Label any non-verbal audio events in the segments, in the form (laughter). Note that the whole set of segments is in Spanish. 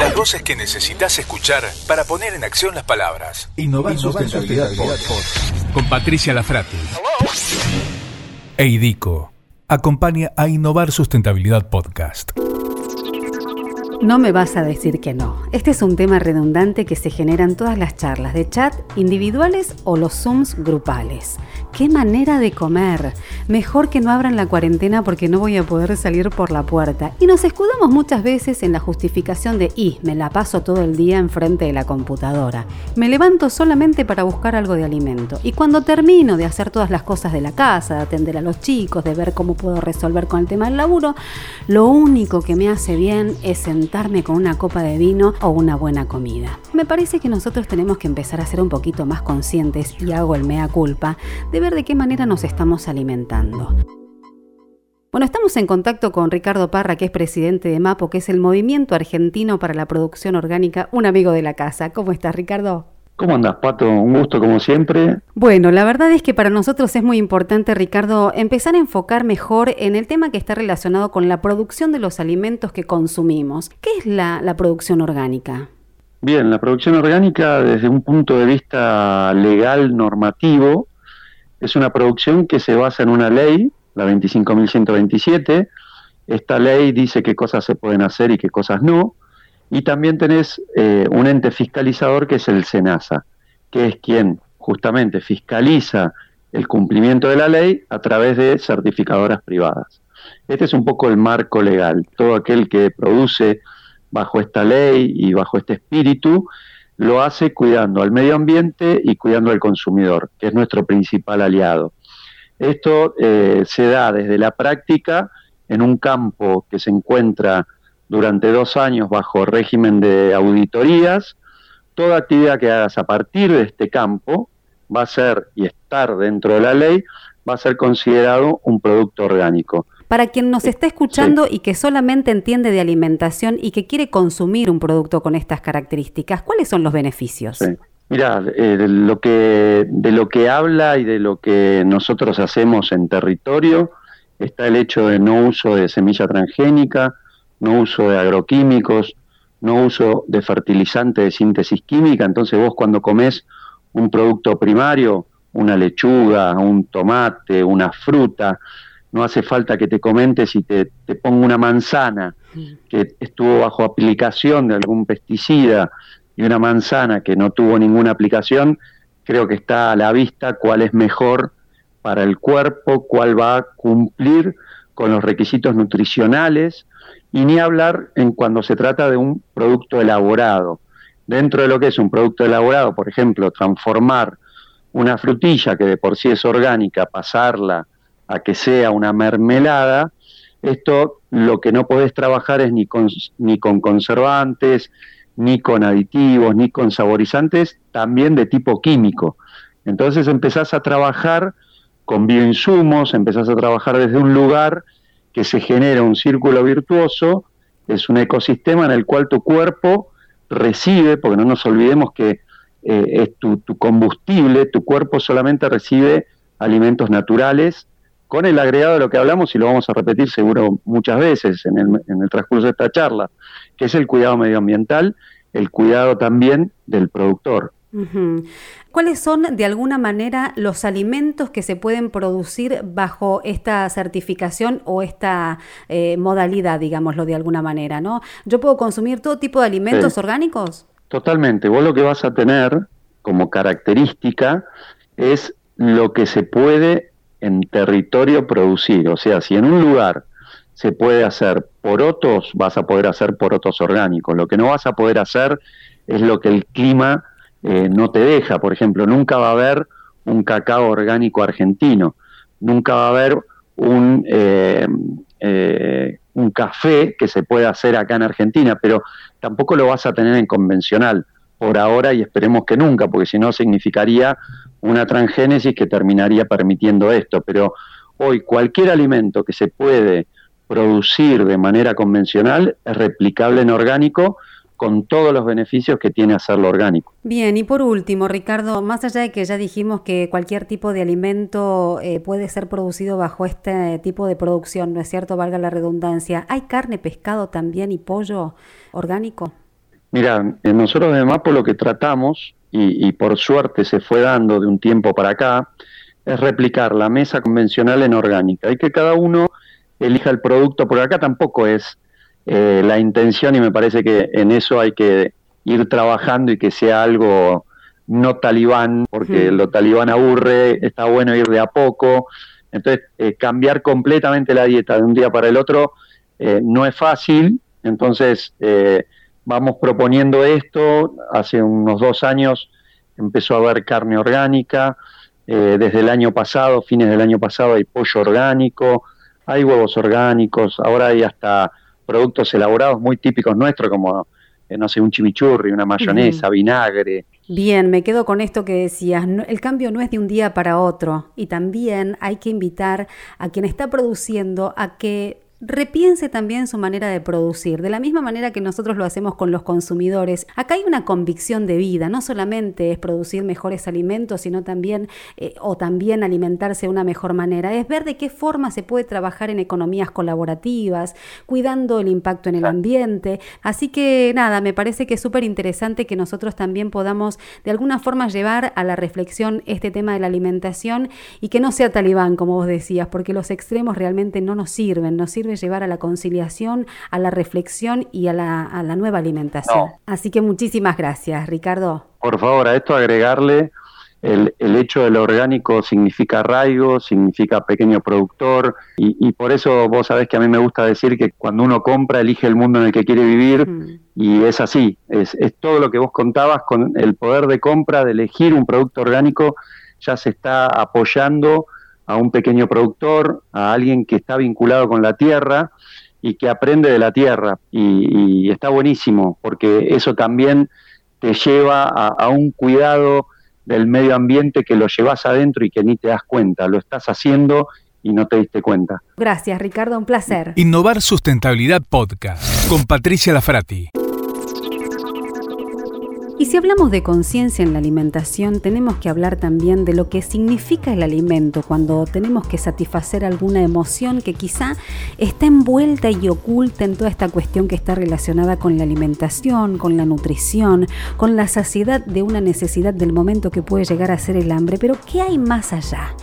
Las voces que necesitas escuchar para poner en acción las palabras. Innovar, Sustentabilidad, Podcast. Con Patricia Lafrati. Eidico acompaña a Innovar Sustentabilidad Podcast. No me vas a decir que no. Este es un tema redundante que se genera en todas las charlas de chat individuales o los Zooms grupales. ¡Qué manera de comer! Mejor que no abran la cuarentena porque no voy a poder salir por la puerta. Y nos escudamos muchas veces en la justificación de, y me la paso todo el día enfrente de la computadora. Me levanto solamente para buscar algo de alimento. Y cuando termino de hacer todas las cosas de la casa, de atender a los chicos, de ver cómo puedo resolver con el tema del laburo, lo único que me hace bien es sentarme con una copa de vino o una buena comida. Me parece que nosotros tenemos que empezar a ser un poquito más conscientes, y hago el mea culpa, de ver de qué manera nos estamos alimentando. Bueno, estamos en contacto con Ricardo Parra, que es presidente de MAPO, que es el Movimiento Argentino para la Producción Orgánica, un amigo de la casa. ¿Cómo estás, Ricardo? ¿Cómo andas, Pato? Un gusto como siempre. Bueno, la verdad es que para nosotros es muy importante, Ricardo, empezar a enfocar mejor en el tema que está relacionado con la producción de los alimentos que consumimos. ¿Qué es la, la producción orgánica? Bien, la producción orgánica desde un punto de vista legal normativo es una producción que se basa en una ley, la 25.127. Esta ley dice qué cosas se pueden hacer y qué cosas no. Y también tenés eh, un ente fiscalizador que es el SENASA, que es quien justamente fiscaliza el cumplimiento de la ley a través de certificadoras privadas. Este es un poco el marco legal. Todo aquel que produce bajo esta ley y bajo este espíritu lo hace cuidando al medio ambiente y cuidando al consumidor, que es nuestro principal aliado. Esto eh, se da desde la práctica en un campo que se encuentra durante dos años bajo régimen de auditorías. Toda actividad que hagas a partir de este campo va a ser y estar dentro de la ley, va a ser considerado un producto orgánico. Para quien nos está escuchando y que solamente entiende de alimentación y que quiere consumir un producto con estas características, ¿cuáles son los beneficios? Mira, eh, de, lo que, de lo que habla y de lo que nosotros hacemos en territorio está el hecho de no uso de semilla transgénica, no uso de agroquímicos, no uso de fertilizante de síntesis química. Entonces vos cuando comes un producto primario, una lechuga, un tomate, una fruta, no hace falta que te comentes si te, te pongo una manzana que estuvo bajo aplicación de algún pesticida y una manzana que no tuvo ninguna aplicación, creo que está a la vista cuál es mejor para el cuerpo, cuál va a cumplir con los requisitos nutricionales y ni hablar en cuando se trata de un producto elaborado. Dentro de lo que es un producto elaborado, por ejemplo, transformar una frutilla que de por sí es orgánica, pasarla a que sea una mermelada, esto lo que no podés trabajar es ni con, ni con conservantes, ni con aditivos, ni con saborizantes, también de tipo químico. Entonces empezás a trabajar con bioinsumos, empezás a trabajar desde un lugar que se genera un círculo virtuoso, es un ecosistema en el cual tu cuerpo recibe, porque no nos olvidemos que eh, es tu, tu combustible, tu cuerpo solamente recibe alimentos naturales con el agregado de lo que hablamos y lo vamos a repetir seguro muchas veces en el, transcurso de esta charla, que es el cuidado medioambiental, el cuidado también del productor. ¿Cuáles son de alguna manera los alimentos que se pueden producir bajo esta certificación o esta eh, modalidad, digámoslo de alguna manera? ¿no? ¿Yo puedo consumir todo tipo de alimentos orgánicos? Totalmente. Vos lo que vas a tener como característica es lo que se puede en territorio producir. O sea, si en un lugar se puede hacer porotos, vas a poder hacer porotos orgánicos. Lo que no vas a poder hacer es lo que el clima eh, no te deja. Por ejemplo, nunca va a haber un cacao orgánico argentino, nunca va a haber un, eh, eh, un café que se pueda hacer acá en Argentina, pero tampoco lo vas a tener en convencional por ahora y esperemos que nunca, porque si no significaría una transgénesis que terminaría permitiendo esto. Pero hoy cualquier alimento que se puede producir de manera convencional es replicable en orgánico con todos los beneficios que tiene hacerlo orgánico. Bien, y por último, Ricardo, más allá de que ya dijimos que cualquier tipo de alimento eh, puede ser producido bajo este tipo de producción, ¿no es cierto? Valga la redundancia, ¿hay carne, pescado también y pollo orgánico? Mira, nosotros de MAPO lo que tratamos, y, por suerte se fue dando de un tiempo para acá, es replicar la mesa convencional en orgánica y que cada uno elija el producto, porque acá tampoco es eh, la intención y me parece que en eso hay que ir trabajando y que sea algo no talibán, porque lo talibán aburre, está bueno ir de a poco, entonces eh, cambiar completamente la dieta de un día para el otro eh, no es fácil, entonces vamos proponiendo esto. Hace unos dos años empezó a haber carne orgánica. Eh, desde el año pasado, fines del año pasado, hay pollo orgánico, hay huevos orgánicos, ahora hay hasta productos elaborados muy típicos nuestros, como, eh, no sé, un chimichurri, una mayonesa, vinagre. Bien, me quedo con esto que decías. el cambio no es de un día para otro y también hay que invitar a quien está produciendo a que repiense también su manera de producir, de la misma manera que nosotros lo hacemos con los consumidores. Acá hay una convicción de vida, no solamente es producir mejores alimentos, sino también, eh, o también alimentarse de una mejor manera, es ver de qué forma se puede trabajar en economías colaborativas, cuidando el impacto en el ambiente. Así que nada, me parece que es súper interesante que nosotros también podamos de alguna forma llevar a la reflexión este tema de la alimentación y que no sea talibán, como vos decías, porque los extremos realmente no nos sirven, nos llevar a la conciliación, a la reflexión y a la, nueva alimentación. Así que muchísimas gracias, Ricardo. Por favor, a esto agregarle el, hecho del orgánico significa arraigo, significa pequeño productor, y, por eso vos sabés que a mí me gusta decir que cuando uno compra, elige el mundo en el que quiere vivir, y es así, es, es, todo lo que vos contabas con el poder de compra, de elegir un producto orgánico, ya se está apoyando a un pequeño productor, a alguien que está vinculado con la tierra y que aprende de la tierra. Y, está buenísimo, porque eso también te lleva a, un cuidado del medio ambiente que lo llevas adentro y que ni te das cuenta, lo estás haciendo y no te diste cuenta. Gracias, Ricardo, un placer. Innovar Sustentabilidad Podcast con Patricia Lafrati. Y si hablamos de conciencia en la alimentación, tenemos que hablar también de lo que significa el alimento cuando tenemos que satisfacer alguna emoción que quizá está envuelta y oculta en toda esta cuestión que está relacionada con la alimentación, con la nutrición, con la saciedad de una necesidad del momento que puede llegar a ser el hambre. Pero ¿qué hay más allá?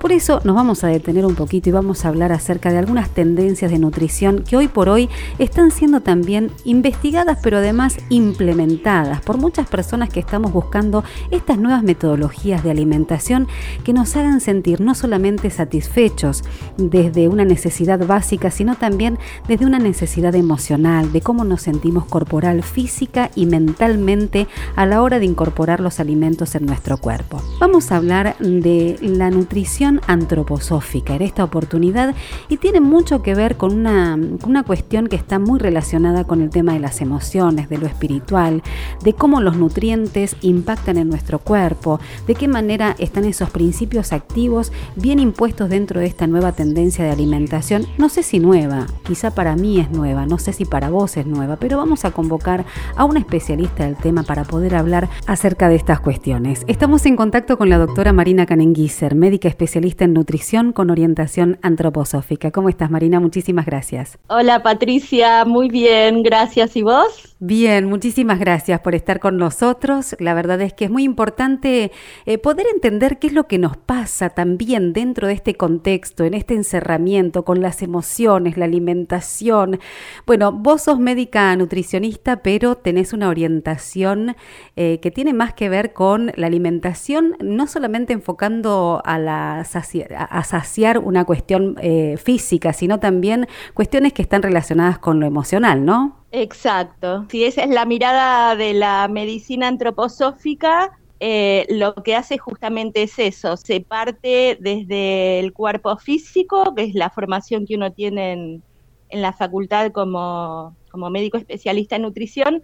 Por eso nos vamos a detener un poquito y vamos a hablar acerca de algunas tendencias de nutrición que hoy por hoy están siendo también investigadas, pero además implementadas por muchas personas que estamos buscando estas nuevas metodologías de alimentación que nos hagan sentir no solamente satisfechos desde una necesidad básica, sino también desde una necesidad emocional, de cómo nos sentimos corporal, física y mentalmente a la hora de incorporar los alimentos en nuestro cuerpo. Vamos a hablar de la nutrición antroposófica en esta oportunidad y tiene mucho que ver con una, una cuestión que está muy relacionada con el tema de las emociones, de lo espiritual, de cómo los nutrientes impactan en nuestro cuerpo, de qué manera están esos principios activos bien impuestos dentro de esta nueva tendencia de alimentación. No sé si nueva, quizá para mí es nueva, no sé si para vos es nueva, pero vamos a convocar a un especialista del tema para poder hablar acerca de estas cuestiones. Estamos en contacto con la doctora Marina Canenguiser, médica especialista en nutrición con orientación antroposófica. ¿Cómo estás, Marina? Muchísimas gracias. Hola, Patricia, muy bien, gracias. ¿Y vos? Bien, muchísimas gracias por estar con nosotros. La verdad es que es muy importante eh, poder entender qué es lo que nos pasa también dentro de este contexto, en este encerramiento, con las emociones, la alimentación. Bueno, vos sos médica nutricionista, pero tenés una orientación eh, que tiene más que ver con la alimentación, no solamente enfocando a, la a saciar una cuestión eh, física, sino también cuestiones que están relacionadas con lo emocional, ¿no? Exacto. Si esa es la mirada de la medicina antroposófica, eh, lo que hace justamente es eso, se parte desde el cuerpo físico, que es la formación que uno tiene en, la facultad como, como, médico especialista en nutrición,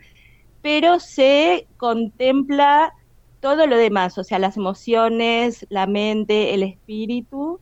pero se contempla todo lo demás, o sea, las emociones, la mente, el espíritu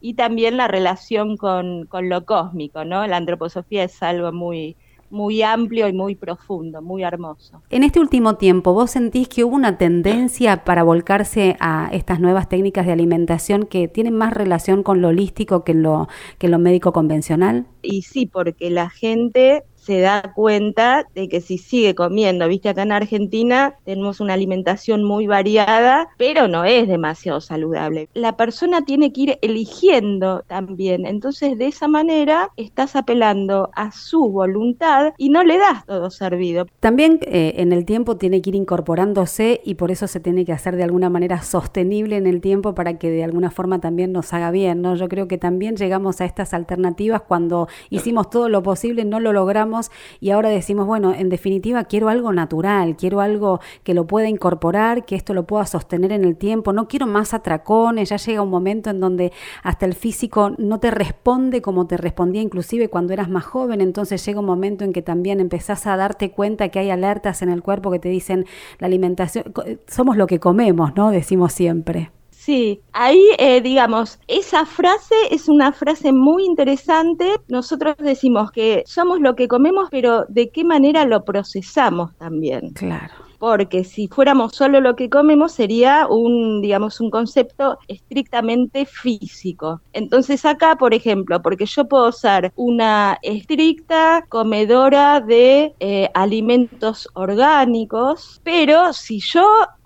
y también la relación con, con lo cósmico, ¿no? La antroposofía es algo muy muy amplio y muy profundo, muy hermoso. En este último tiempo, ¿vos sentís que hubo una tendencia para volcarse a estas nuevas técnicas de alimentación que tienen más relación con lo holístico que lo, que lo médico convencional? Y sí, porque la gente se da cuenta de que si sigue comiendo, viste, acá en Argentina tenemos una alimentación muy variada, pero no es demasiado saludable. La persona tiene que ir eligiendo también, entonces de esa manera estás apelando a su voluntad y no le das todo servido. También eh, en el tiempo tiene que ir incorporándose y por eso se tiene que hacer de alguna manera sostenible en el tiempo para que de alguna forma también nos haga bien, ¿no? Yo creo que también llegamos a estas alternativas cuando hicimos todo lo posible, no lo logramos y ahora decimos, bueno, en definitiva quiero algo natural, quiero algo que lo pueda incorporar, que esto lo pueda sostener en el tiempo, no quiero más atracones, ya llega un momento en donde hasta el físico no te responde como te respondía inclusive cuando eras más joven, entonces llega un momento en que también empezás a darte cuenta que hay alertas en el cuerpo que te dicen la alimentación, somos lo que comemos, ¿no? Decimos siempre. Sí, ahí eh, digamos, esa frase es una frase muy interesante. Nosotros decimos que somos lo que comemos, pero de qué manera lo procesamos también. Claro porque si fuéramos solo lo que comemos sería un, digamos, un concepto estrictamente físico. Entonces acá, por ejemplo, porque yo puedo ser una estricta comedora de eh, alimentos orgánicos, pero si yo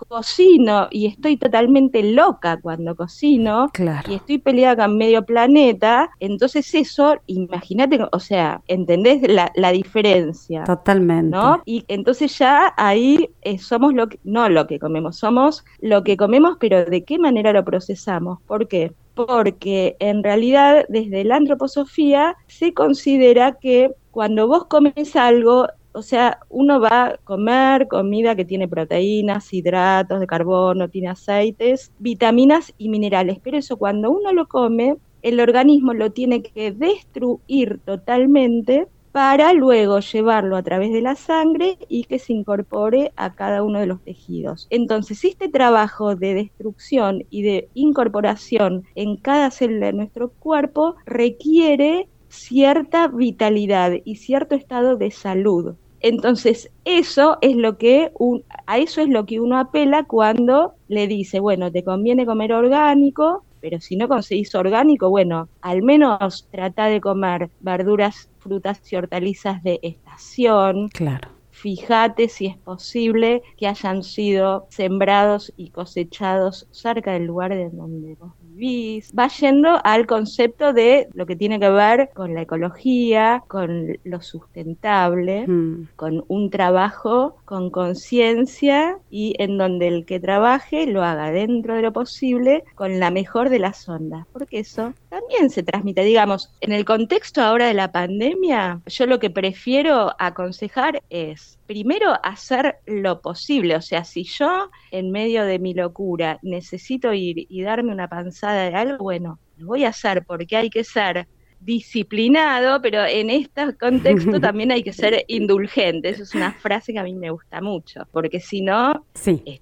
cocino y estoy totalmente loca cuando cocino y estoy peleada con medio planeta, entonces eso, imagínate, o sea, ¿entendés la, la diferencia? Totalmente. ¿no? Y entonces ya ahí somos lo que, no lo que comemos, somos lo que comemos, pero de qué manera lo procesamos. ¿Por qué? Porque en realidad desde la antroposofía se considera que cuando vos comes algo, o sea, uno va a comer comida que tiene proteínas, hidratos de carbono, tiene aceites, vitaminas y minerales, pero eso cuando uno lo come, el organismo lo tiene que destruir totalmente para luego llevarlo a través de la sangre y que se incorpore a cada uno de los tejidos. Entonces, este trabajo de destrucción y de incorporación en cada célula de nuestro cuerpo requiere cierta vitalidad y cierto estado de salud. Entonces, eso es lo que a eso es lo que uno apela cuando le dice, bueno, te conviene comer orgánico, pero si no conseguís orgánico, bueno, al menos trata de comer verduras, frutas y hortalizas de estación. Claro. Fíjate si es posible que hayan sido sembrados y cosechados cerca del lugar de donde vos va yendo al concepto de lo que tiene que ver con la ecología, con lo sustentable, mm. con un trabajo con conciencia y en donde el que trabaje lo haga dentro de lo posible con la mejor de las ondas, porque eso también se transmite, digamos, en el contexto ahora de la pandemia, yo lo que prefiero aconsejar es primero hacer lo posible, o sea, si yo en medio de mi locura necesito ir y darme una panzada de algo, bueno, lo voy a hacer porque hay que ser disciplinado, pero en este contexto (laughs) también hay que ser indulgente. Eso es una frase que a mí me gusta mucho, porque si no, sí.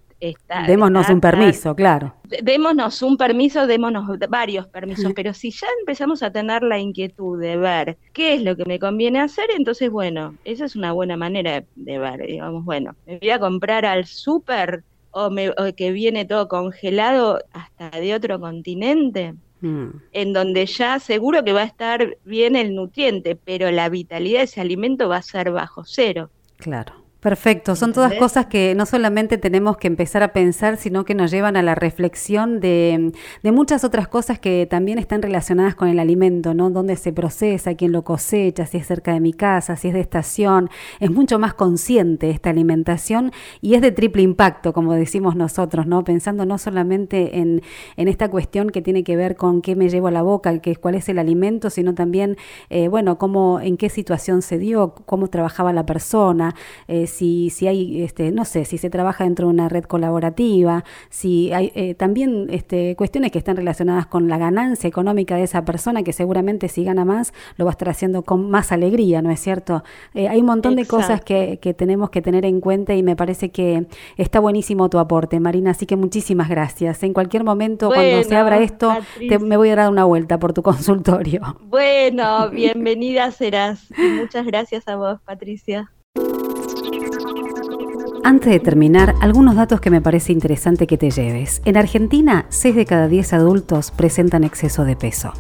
Démonos un permiso, claro. Démonos un permiso, démonos varios permisos, pero si ya empezamos a tener la inquietud de ver qué es lo que me conviene hacer, entonces, bueno, esa es una buena manera de, ver, digamos, bueno, me voy a comprar al súper o, o que viene todo congelado hasta de otro continente Mm. en donde ya seguro que va a estar bien el nutriente, pero la vitalidad de ese alimento va a ser bajo cero. Claro. Perfecto, son todas cosas que no solamente tenemos que empezar a pensar, sino que nos llevan a la reflexión de, muchas otras cosas que también están relacionadas con el alimento, ¿no? Dónde se procesa, quién lo cosecha, si es cerca de mi casa, si es de estación. Es mucho más consciente esta alimentación y es de triple impacto, como decimos nosotros, ¿no? Pensando no solamente en, esta cuestión que tiene que ver con qué me llevo a la boca, que, cuál es el alimento, sino también, eh, bueno, cómo, en qué situación se dio, cómo trabajaba la persona. Eh, si, si hay, este, no sé, si se trabaja dentro de una red colaborativa, si hay eh, también este, cuestiones que están relacionadas con la ganancia económica de esa persona, que seguramente si gana más lo va a estar haciendo con más alegría, ¿no es cierto? Eh, hay un montón de cosas que, que tenemos que tener en cuenta y me parece que está buenísimo tu aporte, Marina, así que muchísimas gracias. En cualquier momento, cuando se abra esto, me voy a dar una vuelta por tu (laughs) consultorio. Bueno, bienvenida serás. muchas gracias a vos, Patricia. Antes de terminar, algunos datos que me parece interesante que te lleves. En Argentina, 6 de cada 10 adultos presentan exceso de peso.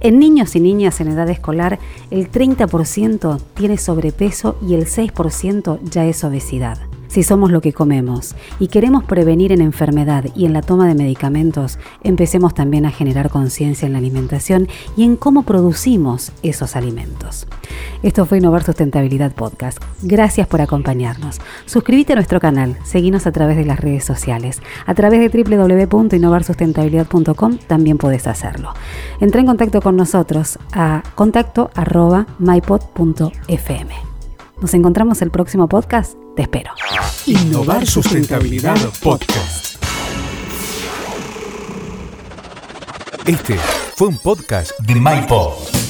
En niños y niñas en edad escolar, el 30% tiene sobrepeso y el 6% ya es obesidad si somos lo que comemos y queremos prevenir en enfermedad y en la toma de medicamentos, empecemos también a generar conciencia en la alimentación y en cómo producimos esos alimentos. Esto fue Innovar Sustentabilidad Podcast. Gracias por acompañarnos. Suscríbete a nuestro canal, seguinos a través de las redes sociales. A través de www.innovarsustentabilidad.com también puedes hacerlo. Entra en contacto con nosotros a contacto arroba mypod.fm. Nos encontramos el próximo podcast te espero. Innovar Sustentabilidad Podcast. Este fue un podcast de MyPod.